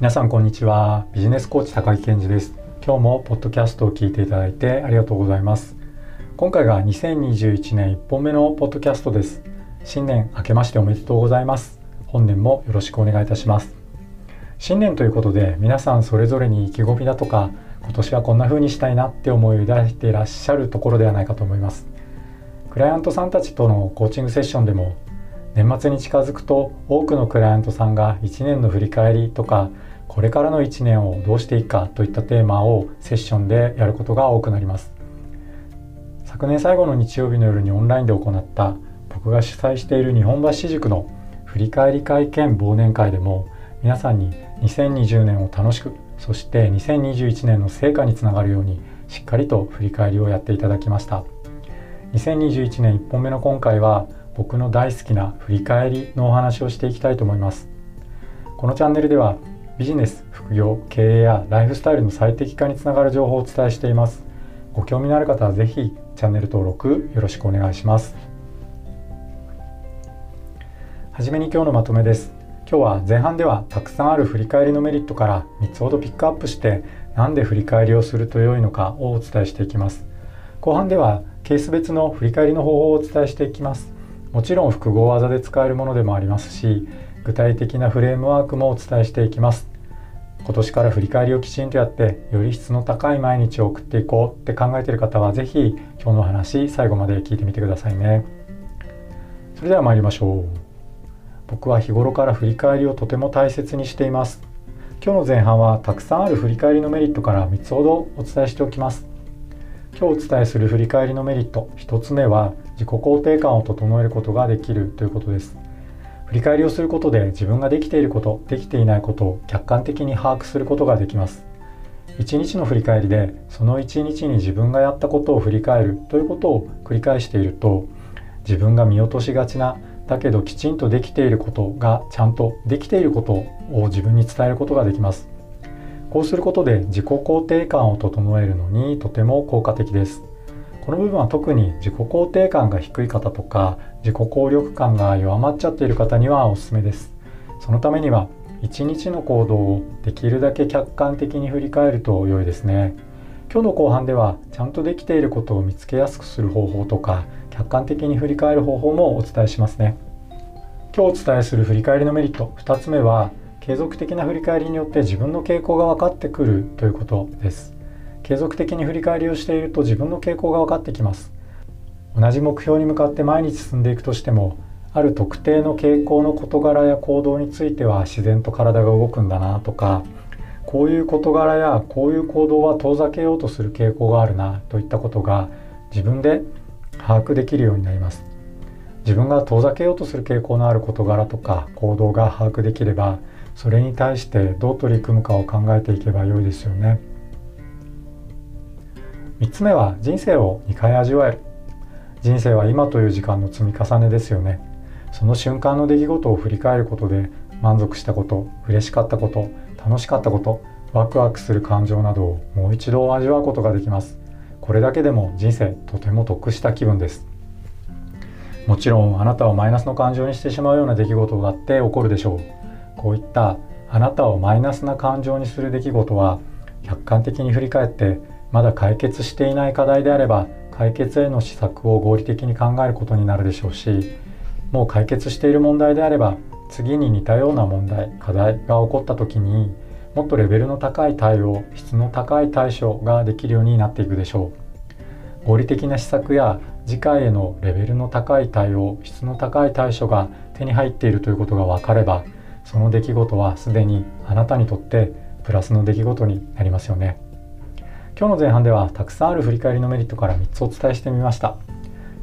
皆さんこんにちは。ビジネスコーチ高木健二です。今日もポッドキャストを聞いていただいてありがとうございます。今回が2021年1本目のポッドキャストです。新年明けましておめでとうございます。本年もよろしくお願いいたします。新年ということで皆さんそれぞれに意気込みだとか今年はこんな風にしたいなって思いを抱いていらっしゃるところではないかと思います。クライアントさんたちとのコーチングセッションでも年末に近づくと多くのクライアントさんが1年の振り返りとかこれからの1年をどうしていくかといったテーマをセッションでやることが多くなります。昨年最後の日曜日の夜にオンラインで行った僕が主催している日本橋塾の振り返り会見忘年会でも皆さんに2020年を楽しくそして2021年の成果につながるようにしっかりと振り返りをやっていただきました。2021年1本目の今回は僕の大好きな振り返りのお話をしていきたいと思います。このチャンネルではビジネス副業経営やライフスタイルの最適化につながる情報をお伝えしています。ご興味のある方は是非チャンネル登録よろしくお願いします。はじめに今日のまとめです。今日は前半ではたくさんある振り返りのメリットから3つほどピックアップして何で振り返りをすると良いのかをお伝えしていきます。後半ではケース別の振り返りの方法をお伝えしていきます。もちろん複合技で使えるものでもありますし具体的なフレームワークもお伝えしていきます。今年から振り返りをきちんとやってより質の高い毎日を送っていこうって考えている方は是非今日の話最後まで聞いてみてくださいね。それでは参りましょう。僕は日頃から振り返りをとても大切にしています。今日の前半はたくさんある振り返りのメリットから3つほどお伝えしておきます。今日お伝えする振り返りのメリット1つ目は自己肯定感を整えることができるということです。振り返りをすることで自分ができていることできていないことを客観的に把握することができます。一日の振り返りでその一日に自分がやったことを振り返るということを繰り返していると自分が見落としがちなだけどきちんとできていることがちゃんとできていることを自分に伝えることができます。こうすることで自己肯定感を整えるのにとても効果的です。この部分は特に自己肯定感が低い方とか自己効力感が弱まっちゃっている方にはおすすめです。そのためには一日の行動をできるだけ客観的に振り返ると良いですね。今日の後半ではちゃんとできていることを見つけやすくする方法とか客観的に振り返る方法もお伝えしますね。今日お伝えする振り返りのメリット2つ目は継続的な振り返りによって自分の傾向が分かってくるということです。継続的に振り返りをしていると自分の傾向が分かってきます。同じ目標に向かって毎日進んでいくとしてもある特定の傾向の事柄や行動については自然と体が動くんだなとかこういう事柄やこういう行動は遠ざけようとする傾向があるなといったことが自分で把握できるようになります。自分が遠ざけようとする傾向のある事柄とか行動が把握できればそれに対してどう取り組むかを考えていけばよいですよね。3つ目は人生を2回味わえる。人生は今という時間の積み重ねですよね。その瞬間の出来事を振り返ることで満足したこと嬉しかったこと楽しかったことワクワクする感情などをもう一度味わうことができます。これだけでも人生とても得した気分です。もちろんあなたをマイナスの感情にしてしまうような出来事だって起こるでしょう。こういったあなたをマイナスな感情にする出来事は客観的に振り返ってまだ解決していない課題であれば解決への施策を合理的に考えることになるでしょうしもう解決している問題であれば次に似たような問題課題が起こった時にもっとレベルの高い対応質の高い対処ができるようになっていくでしょう。合理的な施策や次回へのレベルの高い対応質の高い対処が手に入っているということが分かればその出来事はすでにあなたにとってプラスの出来事になりますよね。今日の前半ではたくさんある振り返りのメリットから3つお伝えしてみました。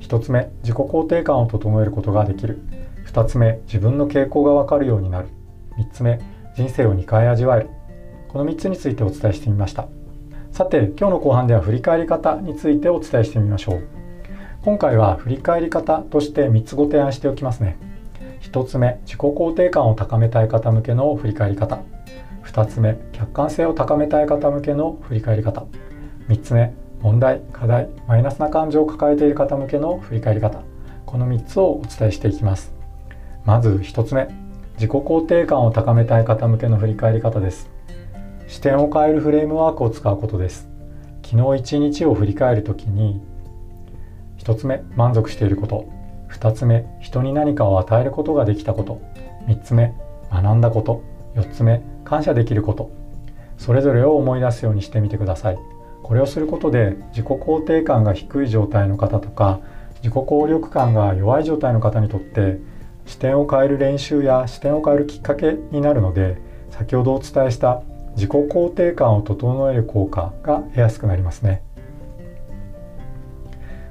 1つ目自己肯定感を整えることができる。2つ目自分の傾向がわかるようになる。3つ目人生を2回味わえる。この3つについてお伝えしてみました。さて今日の後半では振り返り方についてお伝えしてみましょう。今回は振り返り方として3つご提案しておきますね。1つ目自己肯定感を高めたい方向けの振り返り方。2つ目客観性を高めたい方向けの振り返り方。3つ目問題課題マイナスな感情を抱えている方向けの振り返り方。この3つをお伝えしていきます。まず1つ目自己肯定感を高めたい方向けの振り返り方です。視点を変えるフレームワークを使うことです。昨日一日を振り返るときに1つ目満足していること。2つ目人に何かを与えることができたこと。3つ目学んだこと。4つ目感謝できること。それぞれを思い出すようにしてみてください。これをすることで自己肯定感が低い状態の方とか自己効力感が弱い状態の方にとって視点を変える練習や視点を変えるきっかけになるので先ほどお伝えした自己肯定感を整える効果が得やすくなりますね。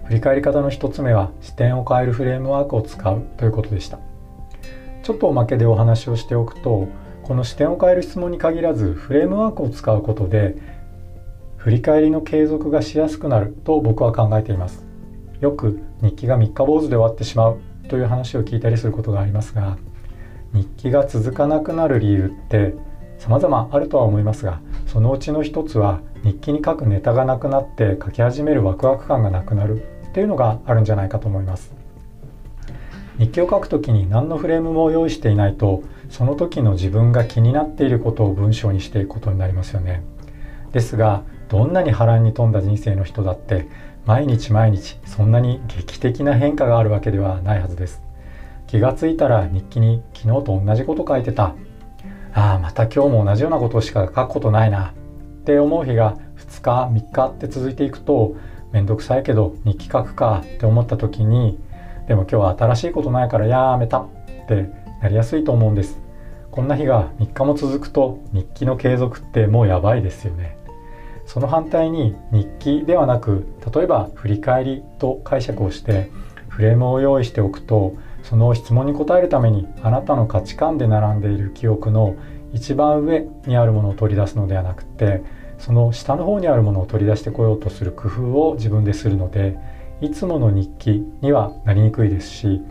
振り返り方の1つ目は視点を変えるフレームワークを使うということでした。ちょっとおまけでお話をしておくとこの視点を変える質問に限らずフレームワークを使うことで振り返りの継続がしやすくなると僕は考えています。よく日記が三日坊主で終わってしまうという話を聞いたりすることがありますが日記が続かなくなる理由って様々あるとは思いますがそのうちの一つは日記に書くネタがなくなって書き始めるワクワク感がなくなるっていうのがあるんじゃないかと思います。日記を書くときに何のフレームも用意していないとその時の自分が気になっていることを文章にしていくことになりますよね。ですがどんなに波乱に富んだ人生の人だって毎日毎日そんなに劇的な変化があるわけではないはずです。気がついたら日記に昨日と同じこと書いてた。ああまた今日も同じようなことしか書くことないな。って思う日が2日3日って続いていくとめんどくさいけど日記書くかって思った時にでも今日は新しいことないからやめたってなりやすいと思うんです。こんな日が3日も続くと日記の継続ってもうやばいですよね。その反対に日記ではなく例えば振り返りと解釈をしてフレームを用意しておくとその質問に答えるためにあなたの価値観で並んでいる記憶の一番上にあるものを取り出すのではなくてその下の方にあるものを取り出してこようとする工夫を自分でするのでいつもの日記にはなりにくいですし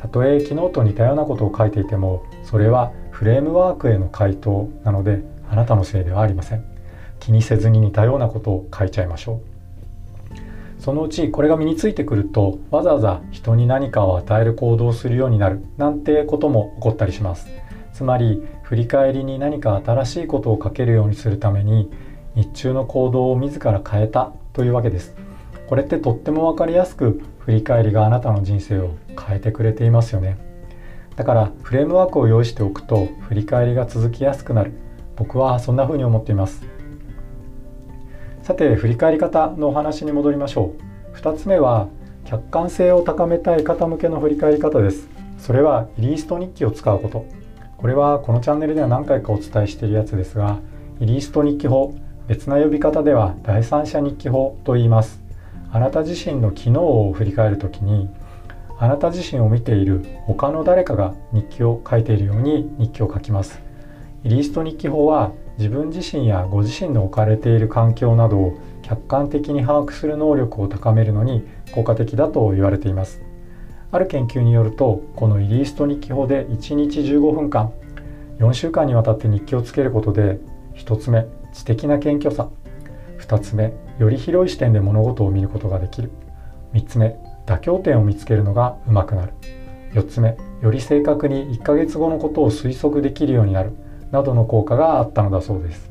たとえ昨日と似たようなことを書いていてもそれはフレームワークへの回答なのであなたのせいではありません。気にせずに似たようなことを書いちゃいましょう。そのうちこれが身についてくるとわざわざ人に何かを与える行動をするようになるなんてことも起こったりします。つまり振り返りに何か新しいことを書けるようにするために日中の行動を自ら変えたというわけです。これってとっても分かりやすく振り返りがあなたの人生を変えてくれていますよね。だからフレームワークを用意しておくと振り返りが続きやすくなる。僕はそんな風に思っています。さて振り返り方のお話に戻りましょう。2つ目は客観性を高めたい方向けの振り返り方です。それはイリースト日記を使うこと。これはこのチャンネルでは何回かお伝えしているやつですがイリースト日記法別な呼び方では第三者日記法と言います。あなた自身の機能を振り返る時にあなた自身を見ている他の誰かが日記を書いているように日記を書きます。イリースト日記法は自分自身やご自身の置かれている環境などを客観的に把握する能力を高めるのに効果的だと言われています。ある研究によるとこのイリースト日記法で1日15分間4週間にわたって日記をつけることで1つ目知的な謙虚さ。2つ目より広い視点で物事を見ることができる。3つ目妥協点を見つけるのがうまくなる。4つ目より正確に1ヶ月後のことを推測できるようになる。などの効果があったのだそうです。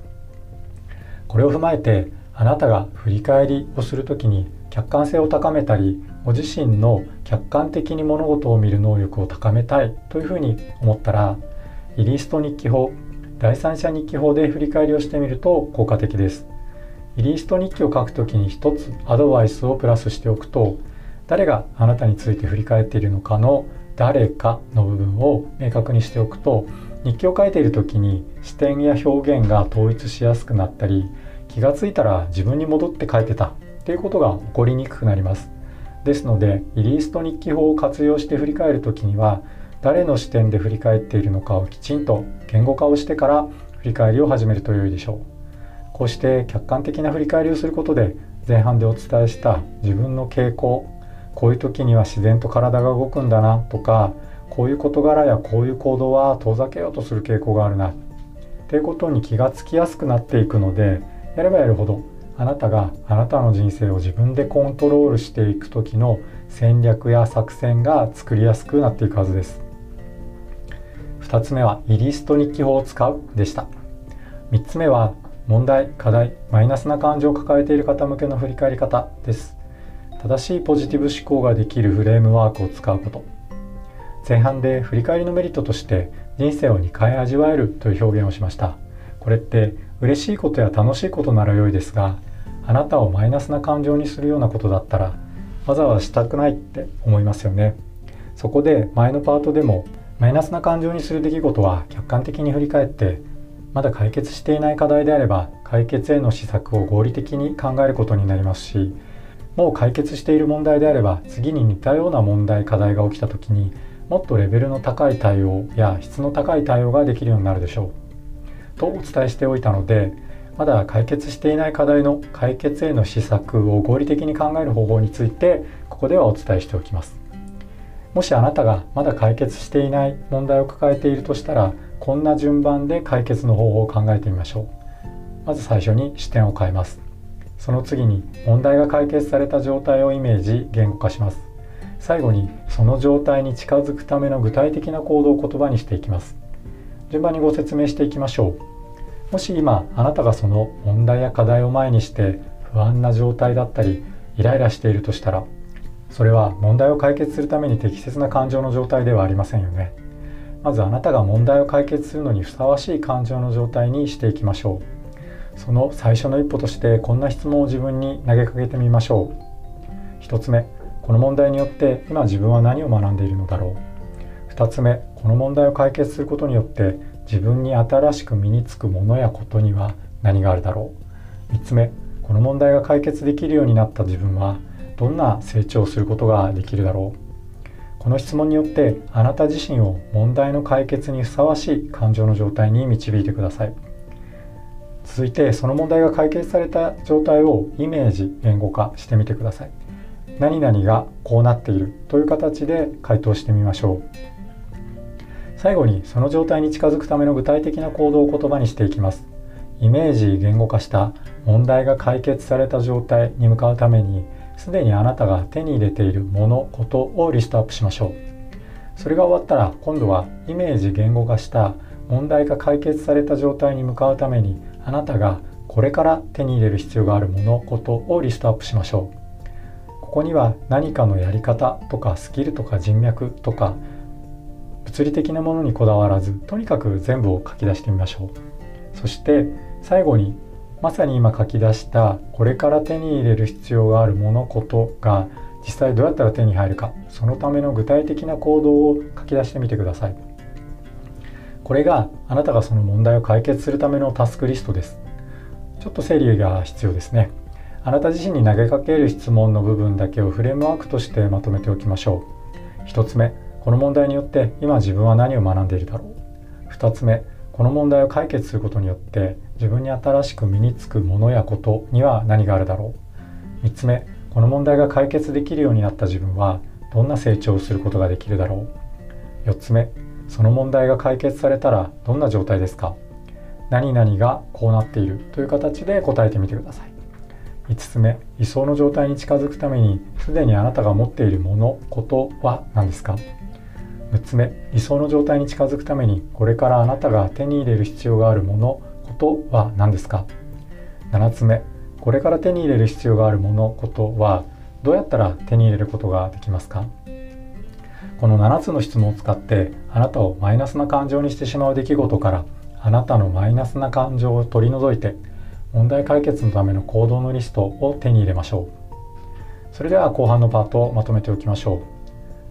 これを踏まえてあなたが振り返りをする時に客観性を高めたりご自身の客観的に物事を見る能力を高めたいというふうに思ったらイリスト日記法第三者日記法で振り返りをしてみると効果的です。イリスト日記を書くときに一つアドバイスをプラスしておくと誰があなたについて振り返っているのかの誰かの部分を明確にしておくと日記を書いている時に視点や表現が統一しやすくなったり気がついたら自分に戻って書いてた。っていうことが起こりにくくなります。ですのでイリスト日記法を活用して振り返る時には誰の視点で振り返っているのかをきちんと言語化をしてから振り返りを始めると良いでしょう。こうして客観的な振り返りをすることで前半でお伝えした自分の傾向こういう時には自然と体が動くんだなとかこういう事柄やこういう行動は遠ざけようとする傾向があるなっていうことに気がつきやすくなっていくのでやればやるほどあなたがあなたの人生を自分でコントロールしていく時の戦略や作戦が作りやすくなっていくはずです。2つ目はイリスト日記法を使うでした。3つ目は問題課題マイナスな感情を抱えている方向けの振り返り方です。正しいポジティブ思考ができるフレームワークを使うこと。前半で振り返りのメリットとして人生を2回味わえるという表現をしました。これって嬉しいことや楽しいことなら良いですがあなたをマイナスな感情にするようなことだったらわざわざしたくないって思いますよね。そこで前のパートでもマイナスな感情にする出来事は客観的に振り返ってまだ解決していない課題であれば解決への施策を合理的に考えることになりますしもう解決している問題であれば次に似たような問題課題が起きた時にもっとレベルの高い対応や質の高い対応ができるようになるでしょう。とお伝えしておいたのでまだ解決していない課題の解決への施策を合理的に考える方法についてここではお伝えしておきます。もしあなたがまだ解決していない問題を抱えているとしたらこんな順番で解決の方法を考えてみましょう。まず最初に視点を変えます。その次に問題が解決された状態をイメージ言語化します。最後にその状態に近づくための具体的な行動を言葉にしていきます。順番にご説明していきましょう。もし今あなたがその問題や課題を前にして不安な状態だったりイライラしているとしたらそれは問題を解決するために適切な感情の状態ではありませんよね。まずあなたが問題を解決するのにふさわしい感情の状態にしていきましょう。その最初の一歩としてこんな質問を自分に投げかけてみましょう。1つ目この問題によって今自分は何を学んでいるのだろう。2つ目この問題を解決することによって自分に新しく身につくものやことには何があるだろう。3つ目この問題が解決できるようになった自分はどんな成長をすることができるだろう？この質問によってあなた自身を問題の解決にふさわしい感情の状態に導いてください。続いてその問題が解決された状態をイメージ言語化してみてください。何々がこうなっているという形で回答してみましょう。最後にその状態に近づくための具体的な行動を言葉にしていきます。イメージ言語化した問題が解決された状態に向かうためにすでにあなたが手に入れているものことをリストアップしましょう。それが終わったら今度はイメージ言語化した問題が解決された状態に向かうためにあなたがこれから手に入れる必要があるものことをリストアップしましょう。ここには何かのやり方とかスキルとか人脈とか物理的なものにこだわらずとにかく全部を書き出してみましょう。そして最後にまさに今書き出したこれから手に入れる必要があるものことが実際どうやったら手に入るかそのための具体的な行動を書き出してみてください。これがあなたがその問題を解決するためのタスクリストです。ちょっと整理が必要ですね。あなた自身に投げかける質問の部分だけをフレームワークとしてまとめておきましょう。1つ目この問題によって今自分は何を学んでいるだろう。2つ目この問題を解決することによって自分に新しく身につくものやことには何があるだろう？3つ目この問題が解決できるようになった自分はどんな成長をすることができるだろう？4つ目その問題が解決されたらどんな状態ですか？何々がこうなっているという形で答えてみてください。5つ目理想の状態に近づくためにすでにあなたが持っているものことは何ですか？6つ目理想の状態に近づくためにこれからあなたが手に入れる必要があるものことは何ですか？7つ目これから手に入れる必要があるものことはどうやったら手に入れることができますか？この7つの質問を使ってあなたをマイナスな感情にしてしまう出来事からあなたのマイナスな感情を取り除いて問題解決のための行動のリストを手に入れましょう。それでは後半のパートをまとめておきましょ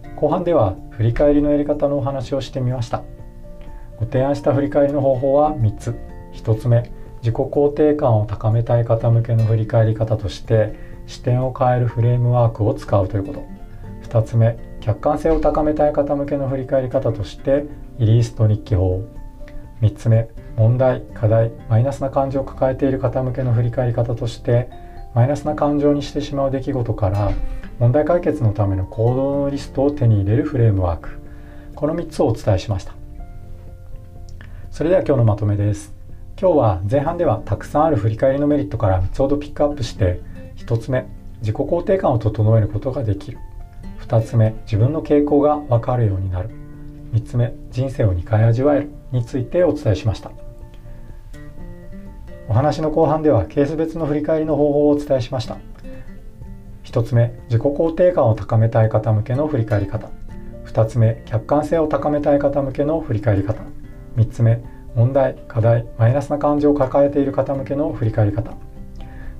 う。後半では振り返りのやり方のお話をしてみました。ご提案した振り返りの方法は3つ。1つ目自己肯定感を高めたい方向けの振り返り方として視点を変えるフレームワークを使うということ。2つ目客観性を高めたい方向けの振り返り方としてイリースト日記法。3つ目問題課題マイナスな感情を抱えている方向けの振り返り方としてマイナスな感情にしてしまう出来事から問題解決のための行動のリストを手に入れるフレームワーク。この3つをお伝えしました。それでは今日のまとめです。今日は前半ではたくさんある振り返りのメリットから3つほどピックアップして1つ目自己肯定感を整えることができる。2つ目自分の傾向が分かるようになる。3つ目人生を2回味わえるについてお伝えしました。お話の後半ではケース別の振り返りの方法をお伝えしました。1つ目自己肯定感を高めたい方向けの振り返り方。2つ目客観性を高めたい方向けの振り返り方。3つ目問題課題マイナスな感情を抱えている方向けの振り返り方。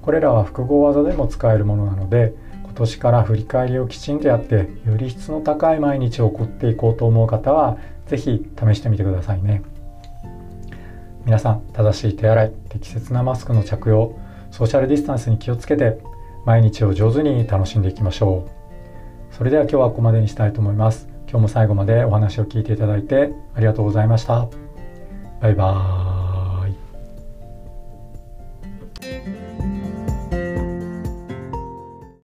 これらは複合技でも使えるものなので今年から振り返りをきちんとやってより質の高い毎日を送っていこうと思う方は是非試してみてくださいね。皆さん正しい手洗い適切なマスクの着用ソーシャルディスタンスに気をつけて毎日を上手に楽しんでいきましょう。それでは今日はここまでにしたいと思います。今日も最後までお話を聞いていただいてありがとうございました。バイバーイ。